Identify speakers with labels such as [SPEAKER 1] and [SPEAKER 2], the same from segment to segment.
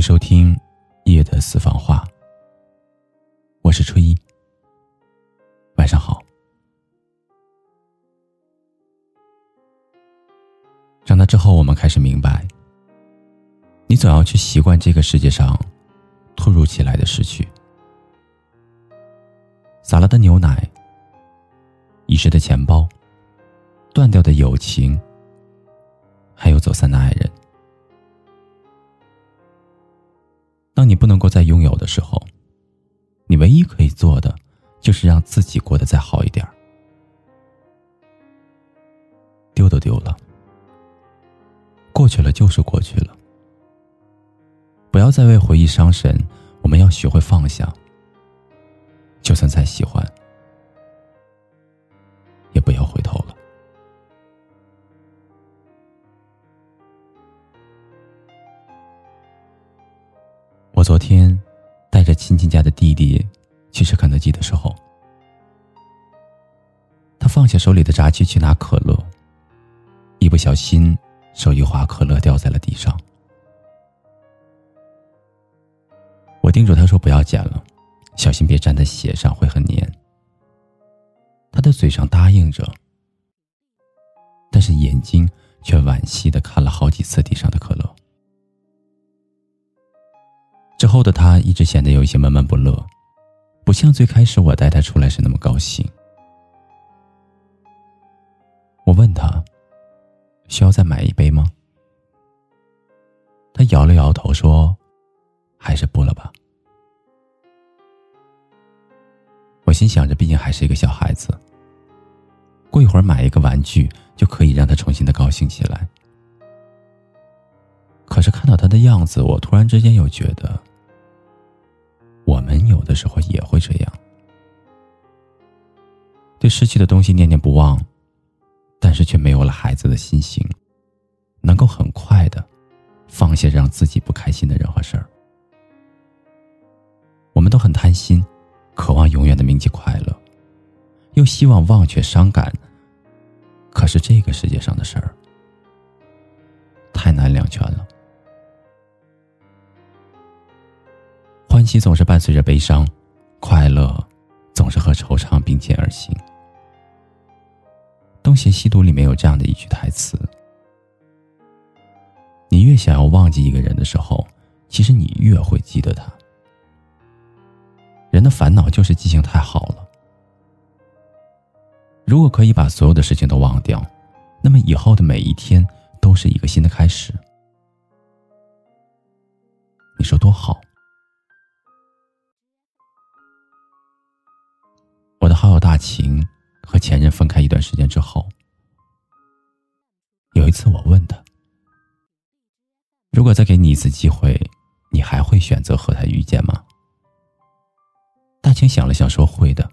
[SPEAKER 1] 收听夜的私房话，我是初一。晚上好。长大之后，我们开始明白，你总要去习惯这个世界上突如其来的失去，洒了的牛奶，遗失的钱包，断掉的友情，还有走散的爱人。你不能够再拥有的时候，你唯一可以做的，就是让自己过得再好一点丢都丢了，过去了就是过去了。不要再为回忆伤神，我们要学会放下。就算再喜欢，也不要我昨天带着亲戚家的弟弟去吃肯德基的时候，他放下手里的炸鸡去拿可乐，一不小心手一滑，可乐掉在了地上。我叮嘱他说：“不要捡了，小心别沾在鞋上，会很黏。”他的嘴上答应着，但是眼睛却惋惜的看了好几次地上的可乐。后的他一直显得有一些闷闷不乐，不像最开始我带他出来时那么高兴。我问他：“需要再买一杯吗？”他摇了摇头说：“还是不了吧。”我心想着，毕竟还是一个小孩子，过一会儿买一个玩具就可以让他重新的高兴起来。可是看到他的样子，我突然之间又觉得。我们有的时候也会这样，对失去的东西念念不忘，但是却没有了孩子的心性，能够很快的放下让自己不开心的任何事儿。我们都很贪心，渴望永远的铭记快乐，又希望忘却伤感。可是这个世界上的事儿太难两全了。欢喜总是伴随着悲伤，快乐总是和惆怅并肩而行。《东邪西毒》里面有这样的一句台词：“你越想要忘记一个人的时候，其实你越会记得他。人的烦恼就是记性太好了。如果可以把所有的事情都忘掉，那么以后的每一天都是一个新的开始。你说多好？”晴和前任分开一段时间之后，有一次我问他：“如果再给你一次机会，你还会选择和他遇见吗？”大晴想了想说：“会的。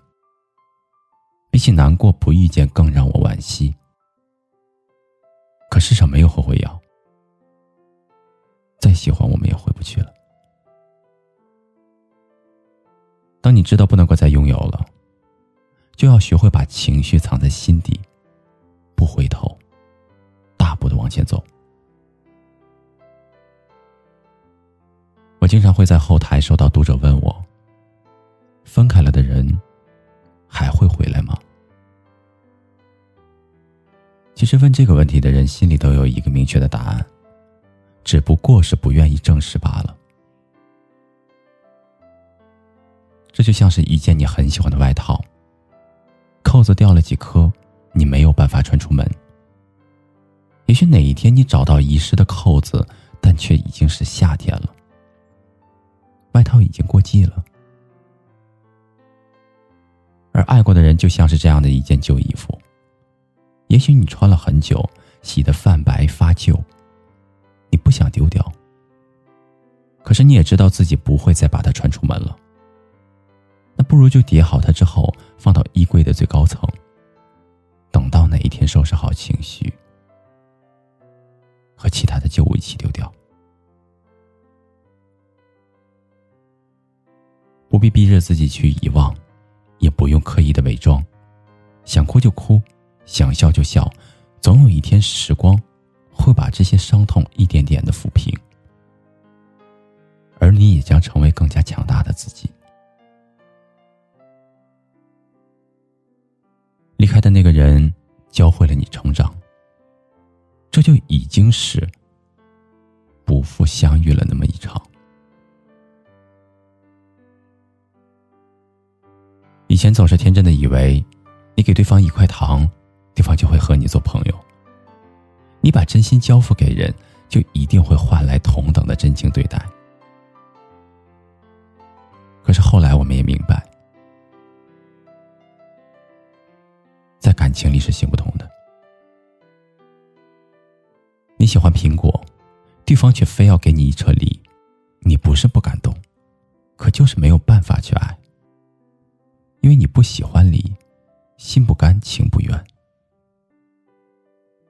[SPEAKER 1] 比起难过不遇见，更让我惋惜。可世上没有后悔药，再喜欢我们也回不去了。当你知道不能够再拥有了。”就要学会把情绪藏在心底，不回头，大步的往前走。我经常会在后台收到读者问我：“分开了的人还会回来吗？”其实问这个问题的人心里都有一个明确的答案，只不过是不愿意正视罢了。这就像是一件你很喜欢的外套。扣子掉了几颗，你没有办法穿出门。也许哪一天你找到遗失的扣子，但却已经是夏天了，外套已经过季了。而爱过的人就像是这样的一件旧衣服，也许你穿了很久，洗得泛白发旧，你不想丢掉，可是你也知道自己不会再把它穿出门了。那不如就叠好它之后，放到衣柜的最高层。等到哪一天收拾好情绪，和其他的旧物一起丢掉。不必逼着自己去遗忘，也不用刻意的伪装。想哭就哭，想笑就笑，总有一天时光会把这些伤痛一点点的抚平。而你也将成为更加强大的自己。离开的那个人教会了你成长，这就已经是不负相遇了那么一场。以前总是天真的以为，你给对方一块糖，对方就会和你做朋友；你把真心交付给人，就一定会换来同等的真情对待。可是后来我们也明白。情里是行不通的。你喜欢苹果，对方却非要给你一车梨，你不是不感动，可就是没有办法去爱，因为你不喜欢梨，心不甘情不愿。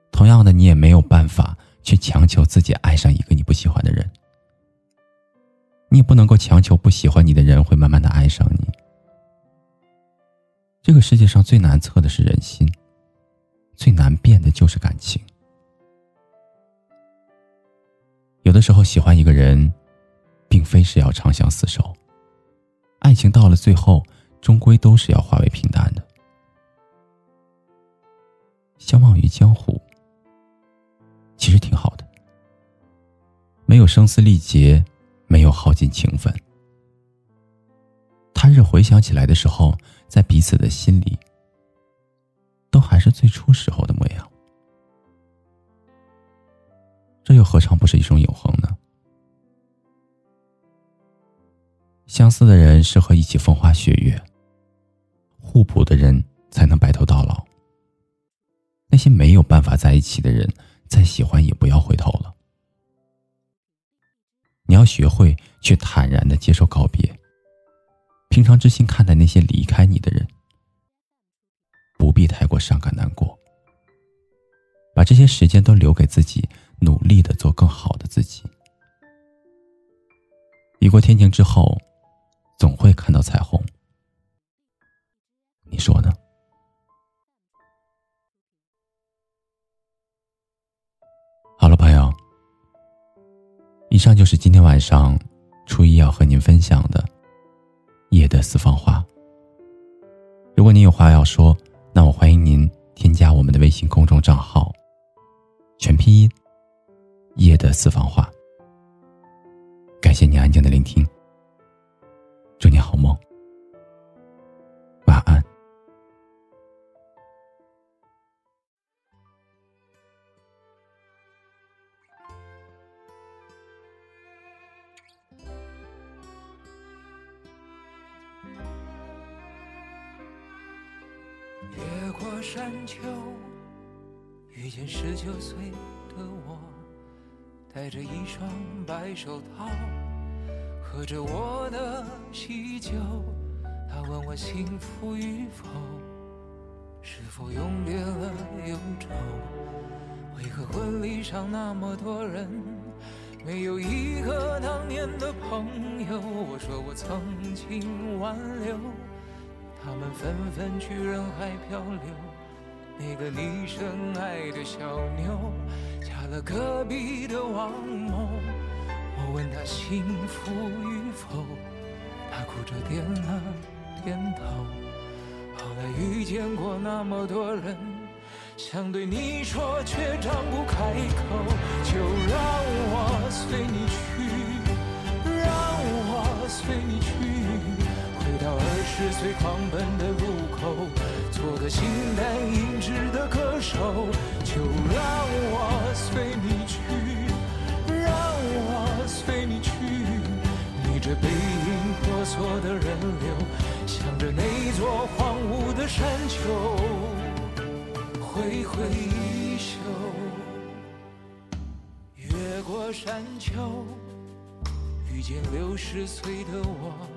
[SPEAKER 1] 同样的，你也没有办法去强求自己爱上一个你不喜欢的人，你也不能够强求不喜欢你的人会慢慢的爱上你。这个世界上最难测的是人心，最难变的就是感情。有的时候喜欢一个人，并非是要长相厮守，爱情到了最后，终归都是要化为平淡的。相忘于江湖，其实挺好的，没有声嘶力竭，没有耗尽情分。他日回想起来的时候，在彼此的心里，都还是最初时候的模样。这又何尝不是一种永恒呢？相似的人适合一起风花雪月，互补的人才能白头到老。那些没有办法在一起的人，再喜欢也不要回头了。你要学会去坦然的接受告别。平常之心看待那些离开你的人，不必太过伤感难过。把这些时间都留给自己，努力的做更好的自己。雨过天晴之后，总会看到彩虹。你说呢？好了，朋友，以上就是今天晚上初一要和您分享的。夜的私房话。如果您有话要说，那我欢迎您添加我们的微信公众账号，全拼音“夜的私房话”。感谢您安静的聆听，祝你好梦。
[SPEAKER 2] 越过山丘，遇见十九岁的我，戴着一双白手套，喝着我的喜酒。他问我幸福与否，是否永别了忧愁？为何婚礼上那么多人，没有一个当年的朋友？我说我曾经挽留。他们纷纷去人海漂流，那个你深爱的小妞嫁了隔壁的王某。我问她幸福与否，她哭着点了点头。后来遇见过那么多人，想对你说却张不开口，就让我随你去，让我随你去。到二十岁狂奔的路口，做个形单影只的歌手，就让我随你去，让我随你去。你这背影婆娑的人流，向着那座荒芜的山丘挥挥衣袖，越过山丘，遇见六十岁的我。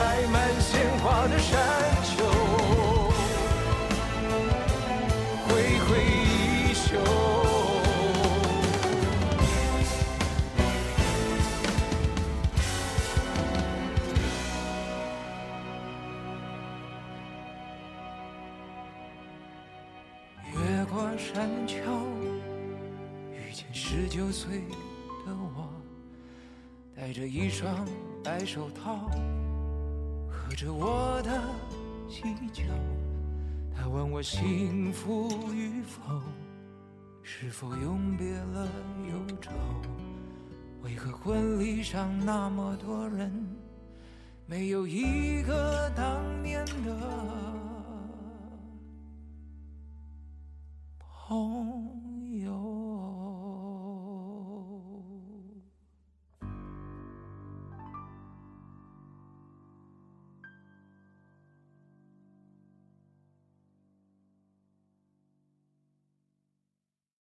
[SPEAKER 2] 开满鲜花的山丘，挥挥衣袖。越过山丘，遇见十九岁的我，戴着一双白手套，喝着我的喜酒。他问我幸福与否，是否永别了忧愁？为何婚礼上那么多人，没有一个当年的